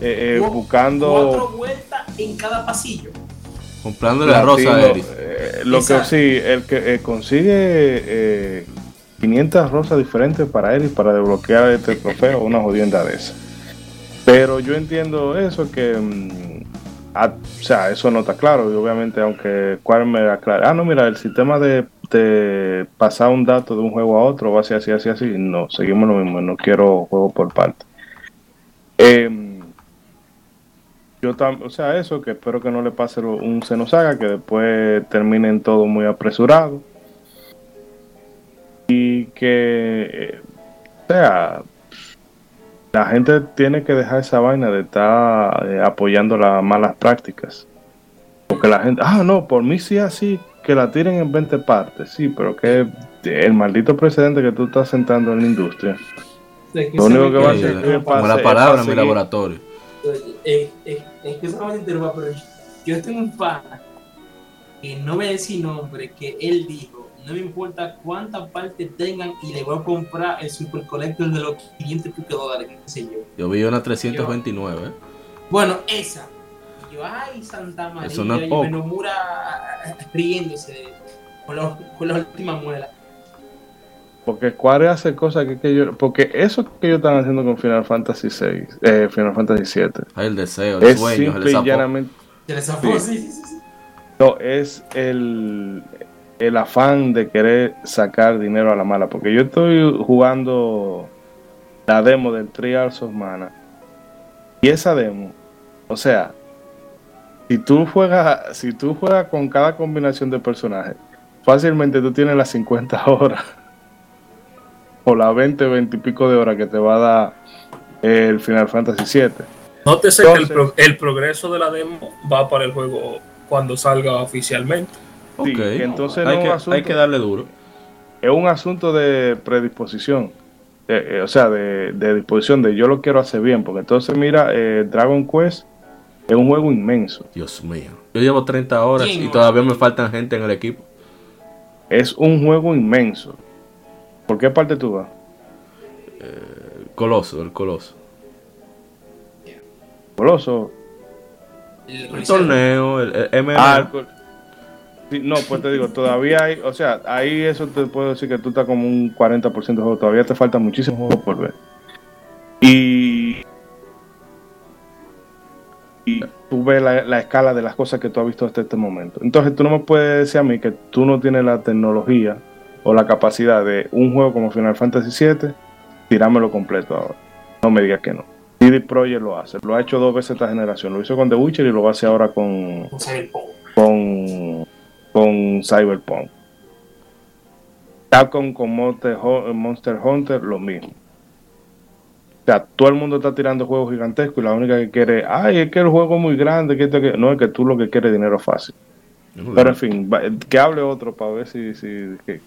eh, eh, buscando cuatro vueltas en cada pasillo. Comprando la rosa Eric. eh, lo que sí, el que eh, consigue eh, 500 rosas diferentes para él y para desbloquear este trofeo, una jodienda de esa. Pero yo entiendo eso que, mm, o sea, eso no está claro y obviamente aunque Square me aclare, ah, no, mira, el sistema de, pasar un dato de un juego a otro va a ser así, así, así, no, seguimos lo mismo, no quiero juego por parte. Em, yo tam- o sea, eso, que espero que no le pase un Xenosaga, que después terminen todo muy apresurado. Y que, eh, o sea, la gente tiene que dejar esa vaina de estar eh, apoyando las malas prácticas. Porque la gente, ah, no, por mí sí así, que la tiren en 20 partes, sí, pero que el maldito precedente que tú estás sentando en la industria. Lo único que va a hacer la- que como pase la es palabra en mi laboratorio. Eh, eh, es que solamente interrumpa, pero yo tengo un pana que no voy a decir nombre, que él dijo, no me importa cuántas partes tengan y le voy a comprar el Super Collector de los 500 y pico dólares, qué sé yo. Yo vi una 329, ¿eh? Bueno, esa. Yo, ay, Santa María, Eso no es y. Menomura riéndose con, los- con la última muela. Porque Square hace cosas que, que yo. Porque eso que ellos están haciendo con Final Fantasy VI, eh, Final Fantasy 7, Hay el deseo, el es sueño, el y llanamente. Sí, sí, sí. No, es el, el afán de querer sacar dinero a la mala. Porque yo estoy jugando la demo del Trials of Mana. Y esa demo, o sea, si tú juegas, si tú juegas con cada combinación de personajes, fácilmente tú tienes las 50 <laughs> horas. O las 20, 20 y pico de horas que te va a dar el Final Fantasy 7. Nótese que el, Entonces- pro- el progreso de la demo va para el juego cuando salga oficialmente. Ok. Sí, entonces hay, no es que, un asunto- hay que darle duro. es un asunto de predisposición. Eh, eh, o sea, de, de disposición de yo lo quiero hacer bien. Porque entonces, mira, eh, Dragon Quest es un juego inmenso. Dios mío. Yo llevo 30 horas y todavía me faltan gente en el equipo. Es un juego inmenso. ¿Por qué parte tú vas? El coloso, el coloso. Coloso. El torneo, el, el MMA. Ah, el no, pues te digo, todavía hay, o sea, ahí eso te puedo decir que tú estás como un 40% de juego, todavía te falta muchísimo juego por ver. Y, y tú ves la, la escala de las cosas que tú has visto hasta este momento. Entonces tú no me puedes decir a mí que tú no tienes la tecnología o la capacidad de un juego como Final Fantasy VII, tirármelo completo ahora. No me digas que no. CD Projekt lo hace, lo ha hecho dos veces esta generación, lo hizo con The Witcher y lo va a hacer ahora con, Con Cyberpunk. con, con Cyberpunk. Capcom con Monster Hunter, lo mismo. O sea, todo el mundo está tirando juegos gigantescos y la única que quiere, ay, es que el juego es muy grande, que esto, que... no es que tú lo que quieres es dinero fácil. Pero en fin, va- que hable otro para ver si, si, que-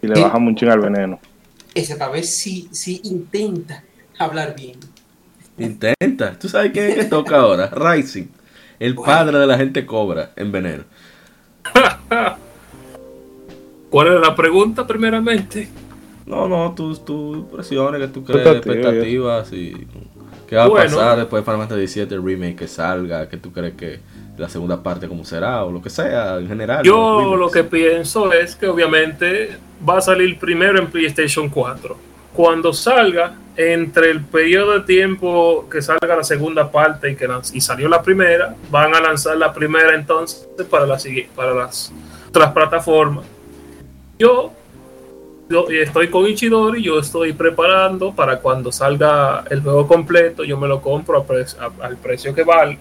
si le Sí. bajamos un ching al veneno. Ese para ver si, si intenta hablar bien. Intenta. ¿Tú sabes quién es que toca ahora? <laughs> Rising. El padre de la gente cobra en veneno. <laughs> ¿Cuál es la pregunta primeramente? No, no, tus tus presiones que tú crees, Expectativa, expectativas y qué va a pasar después de Final Fantasy VII el remake que salga, que tú crees que la segunda parte cómo será o lo que sea en general. Yo lo que pienso es que obviamente va a salir primero en PlayStation 4. Cuando salga, entre el periodo de tiempo que salga la segunda parte y que y salió la primera, van a lanzar la primera entonces para, la, para las otras plataformas. Yo, yo estoy con Ichidori, yo estoy preparando para cuando salga el juego completo, yo me lo compro a pre- a- al precio que vale,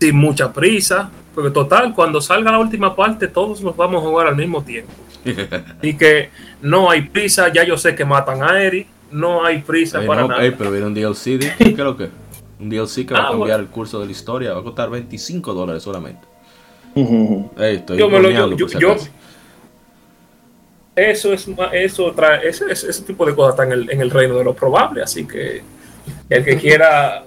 sin mucha prisa, porque total, cuando salga la última parte, todos los vamos a jugar al mismo tiempo. <laughs> Y que no hay prisa, ya yo sé que matan a Eri, no hay prisa Ey, para no, nada. ey, pero viene un DLC, ¿de- <laughs> ¿qué es lo que? Un DLC que va a Ah, cambiar bueno. el curso de la historia, va a costar 25 dólares solamente. Estoy Yo me lo- yo- por si yo- acaso. Eso es eso trae, ese, ese- ese tipo de cosas está en el, en el reino de lo probable, así que el que quiera,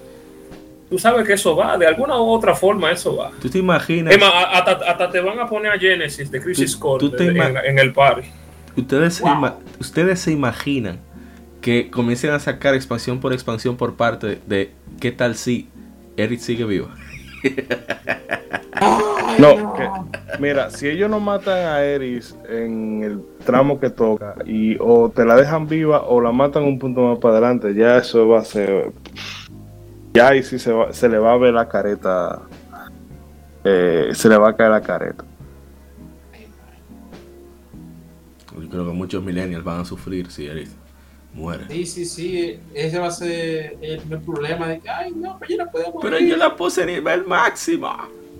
tú sabes que eso va, de alguna u otra forma eso va. ¿Tú te imaginas? Es más, a- hasta, hasta te van a poner a Genesis de Crisis Core en, el party. ¿Ustedes, se ima- ustedes se imaginan que comiencen a sacar expansión por expansión por parte de qué tal si Eric sigue vivo? No, que, mira, si ellos no matan a Eris en el tramo que toca y o te la dejan viva o la matan un punto más para adelante, ya eso va a ser. Ya ahí sí se, va- se le va a ver la careta. eh, se le va a caer la careta. Yo creo que muchos millennials van a sufrir si Eric muere. Sí, sí, sí. Ese va a ser el, el problema de que, ay, no, pero yo no puedo morir. Pero yo la puse a nivel máximo.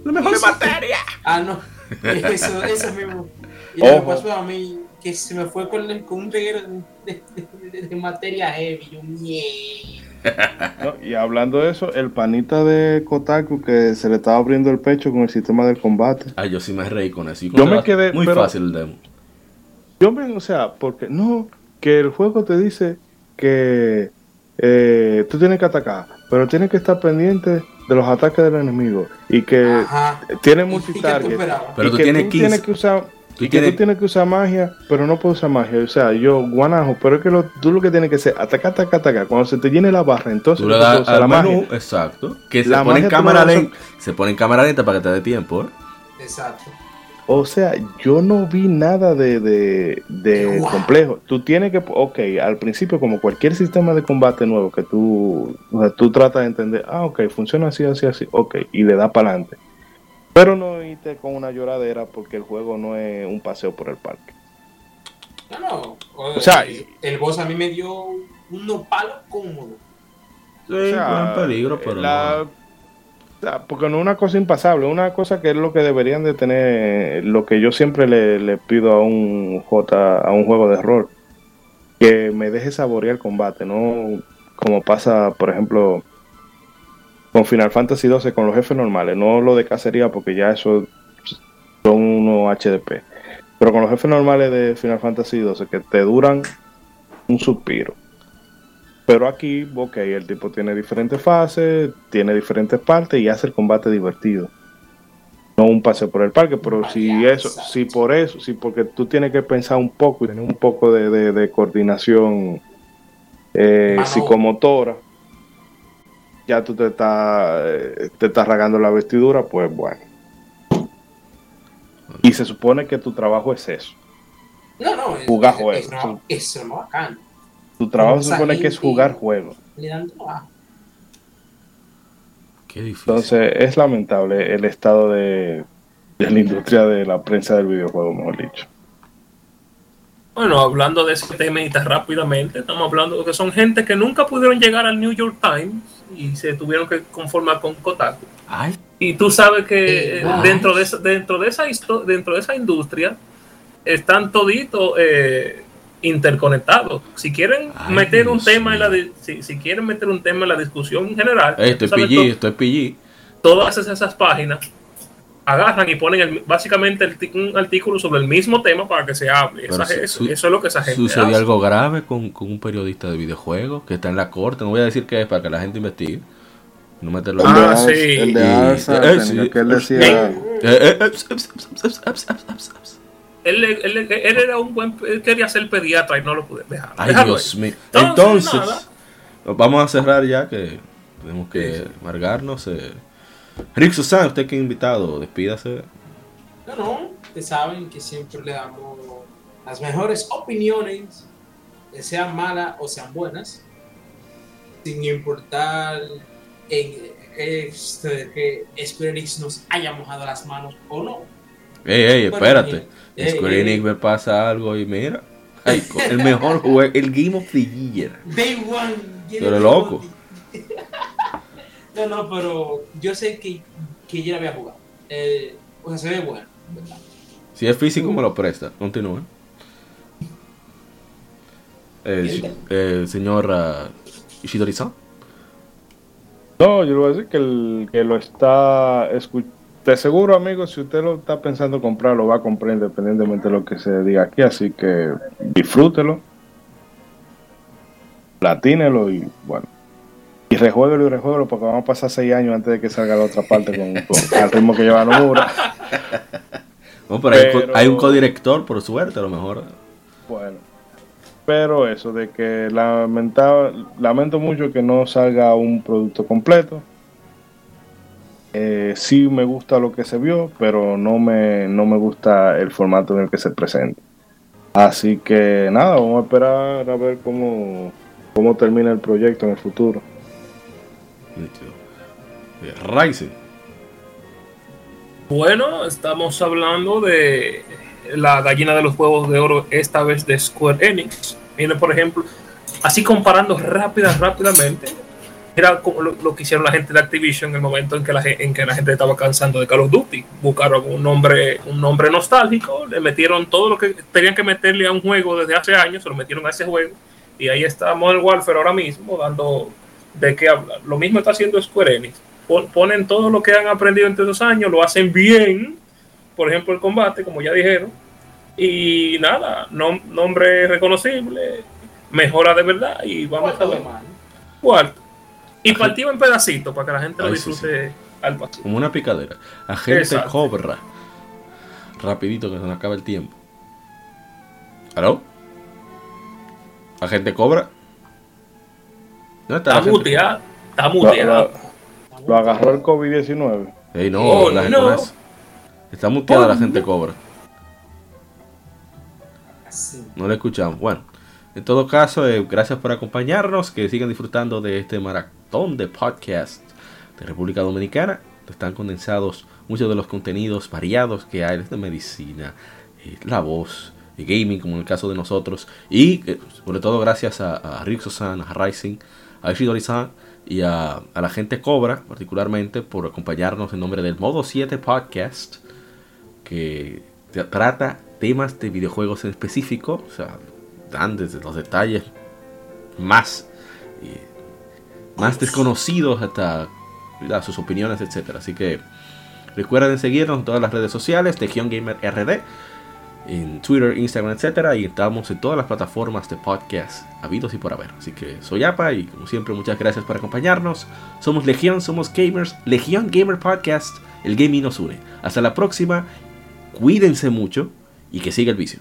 La mejor Eso- materia. Ah, no. <laughs> Eso, eso mismo. Y lo que pasó a mí, que se me fue con, el- con un reguero de, de- de- de materia heavy. Yo. <laughs> ¿no? Y hablando de eso, el panita de Kotaku que se le estaba abriendo el pecho con el sistema del combate. Ay, yo sí me reí con eso. Yo me quedé- Muy pero- fácil el demo. Yo me, o sea, porque no, que el juego te dice que eh, tú tienes que atacar, pero tienes que estar pendiente de los ataques del enemigo y que Ajá. tiene ¿Y qué tú multitarget. Pero y tú que tienes 15. tienes que usar Tú y que tú tienes que usar magia, pero no puedes usar magia. O sea, yo, guanajo, pero es que lo, tú lo que tienes que hacer, atacar, atacar, atacar. Cuando se te llene la barra, entonces Tú tú le das al la menú, magia. exacto. Que se La pone en tú cámara lenta. Se pone en cámara lenta para que te dé tiempo, ¿eh? Exacto. O sea, yo no vi nada de, de, de Wow. complejo. Tú tienes que, ok, al principio como cualquier sistema de combate nuevo que tú, o sea, tú tratas de entender, ah, ok, funciona así, así, así, ok, y le da para adelante. Pero no irte con una lloradera porque el juego no es un paseo por el parque. No, no. O sea, el, el boss a mí me dio unos palos cómodos. Sí, O sea, buen peligro, pero la- no. Porque no es una cosa impasable, una cosa que es lo que deberían de tener, lo que yo siempre le, le pido a un J, a un juego de rol, que me deje saborear el combate, no como pasa, por ejemplo, con Final Fantasy XII con los jefes normales, no lo de cacería porque ya eso son unos HDP, pero con los jefes normales de Final Fantasy XII que te duran un suspiro. Pero aquí, ok, el tipo tiene diferentes fases, tiene diferentes partes y hace el combate divertido. No un paseo por el parque, pero si eso, si por eso, si porque tú tienes que pensar un poco y tener un poco de, de- de coordinación eh, psicomotora, ya tú te estás, eh, te estás rasgando la vestidura, pues bueno. Y se supone que tu trabajo es eso. No, no. es- Jugar es- juegos. es- es lo más bacano. Tu trabajo supone que es jugar juegos. Le dan trabajo. Qué difícil. Entonces es lamentable el estado de, de la industria de la prensa del videojuego, mejor dicho. Bueno, hablando de ese tema y tan rápidamente, estamos hablando de que son gente que nunca pudieron llegar al New York Times y se tuvieron que conformar con Kotaku. Ay, Y tú sabes que eh, dentro de esa, dentro de esa dentro de esa industria están toditos eh, interconectados. Si quieren Ay, meter un Dios tema en la si, si quieren meter un tema en la discusión general, ey, tú estoy sabes, PG, to- estoy PG. todas esas, páginas agarran y ponen el- básicamente el un artículo sobre el mismo tema para que se hable. Esa- su- eso, es lo que esa gente Sucedió hace. algo grave con, con un periodista de videojuegos que está en la corte. No voy a decir qué es para que la gente investigue. No meterlo Ah, en- sí. El de Y- Ars eh, Arden, sí. que él decía, él, él, él, era un buen él quería ser pediatra y no lo pude dejar. Ay, Dios mío. Entonces, Entonces vamos a cerrar ya que tenemos que sí. margarnos. Eh. Rick Susan, usted que invitado, despídase. No, no, ustedes saben que siempre le damos las mejores opiniones, sean malas o sean buenas, sin importar en eh, este, que Square Enix nos haya mojado las manos o no Ey, ey, espérate. ey, Square ey. Enix me pasa algo y mira. ay, el mejor juego, el Game of the Year. Day One. Eres loco. <laughs> No, no, pero yo sé que, que yo la voy a jugar. Eh, o sea, se ve bueno, ¿verdad? Si es físico, me lo presta. Continúa. Eh, eh, señor ah, Ishidori-san. No, yo le voy a decir que, el, que lo está escuchando. De seguro, amigo, si usted lo está pensando comprar, lo va a comprar independientemente de lo que se diga aquí. Así que disfrútelo, platínelo y bueno. Y rejuéguelo y rejuéguelo porque vamos a pasar seis años antes de que salga la otra parte con, <laughs> con- al ritmo que lleva Nomura. <laughs> No, pero, hay un co- Pero- Hay, un codirector, por suerte, a lo mejor. Bueno, pero eso de que lamenta, lamento mucho que no salga un producto completo. Eh, sí me gusta lo que se vio, pero no me, no me gusta el formato en el que se presenta. Así que nada, vamos a esperar a ver cómo, cómo termina el proyecto en el futuro. Eh, Ryzen. Bueno, estamos hablando de la gallina de los huevos de oro, esta vez de Square Enix. Viene, por ejemplo, así comparando rápida, rápidamente, era como lo, lo que hicieron la gente de Activision en el momento en que la, en que la gente estaba cansando de Call of Duty. Buscaron un nombre, un nombre nostálgico, le metieron todo lo que tenían que meterle a un juego desde hace años, se lo metieron a ese juego. Y ahí está Modern Warfare ahora mismo, dando de qué hablar. Lo mismo está haciendo Square Enix. Pon- Ponen todo lo que han aprendido entre esos años, lo hacen bien. Por ejemplo, el combate, como ya dijeron. Y nada, nom- nombre reconocible, mejora de verdad y vamos a ¿Cuánto ver. Cuarto. Y partido en pedacitos para que la gente lo Ay, sí, disfrute al vacío. Como una picadera. Agente Exacto. Cobra. Rapidito que se nos acaba el tiempo. ¿Aló? ¿Agente Cobra? ¿Dónde está Está la gente? muteado. Está muteado. lo- lo agarró el COVID-19. Ey, no, Oh, la gente no. no es. Está muteada Oh, la gente no. Cobra. No le escuchamos. Bueno, en todo caso, eh, gracias por acompañarnos. Que sigan disfrutando de este maratón de podcast de República Dominicana. Están condensados muchos de los contenidos variados que hay desde medicina, eh, la voz, eh, gaming, como en el caso de nosotros. Y eh, sobre todo gracias a, a Rixo-san, a Rising, a Ishidori-san y a, a la gente Cobra, particularmente, por acompañarnos en nombre del Modo 7 Podcast que trata temas de videojuegos en específico, o sea, dan desde los detalles más, más desconocidos hasta ¿verdad? sus opiniones, etcétera. Así que recuerden seguirnos en todas las redes sociales, Legion Gamer RD, en Twitter, Instagram, etcétera, y estamos en todas las plataformas de podcast habidos y por haber. Así que soy Apa y como siempre muchas gracias por acompañarnos. Somos Legión, somos gamers, Legión Gamer Podcast, el gaming nos une. Hasta la próxima, cuídense mucho y que siga el vicio.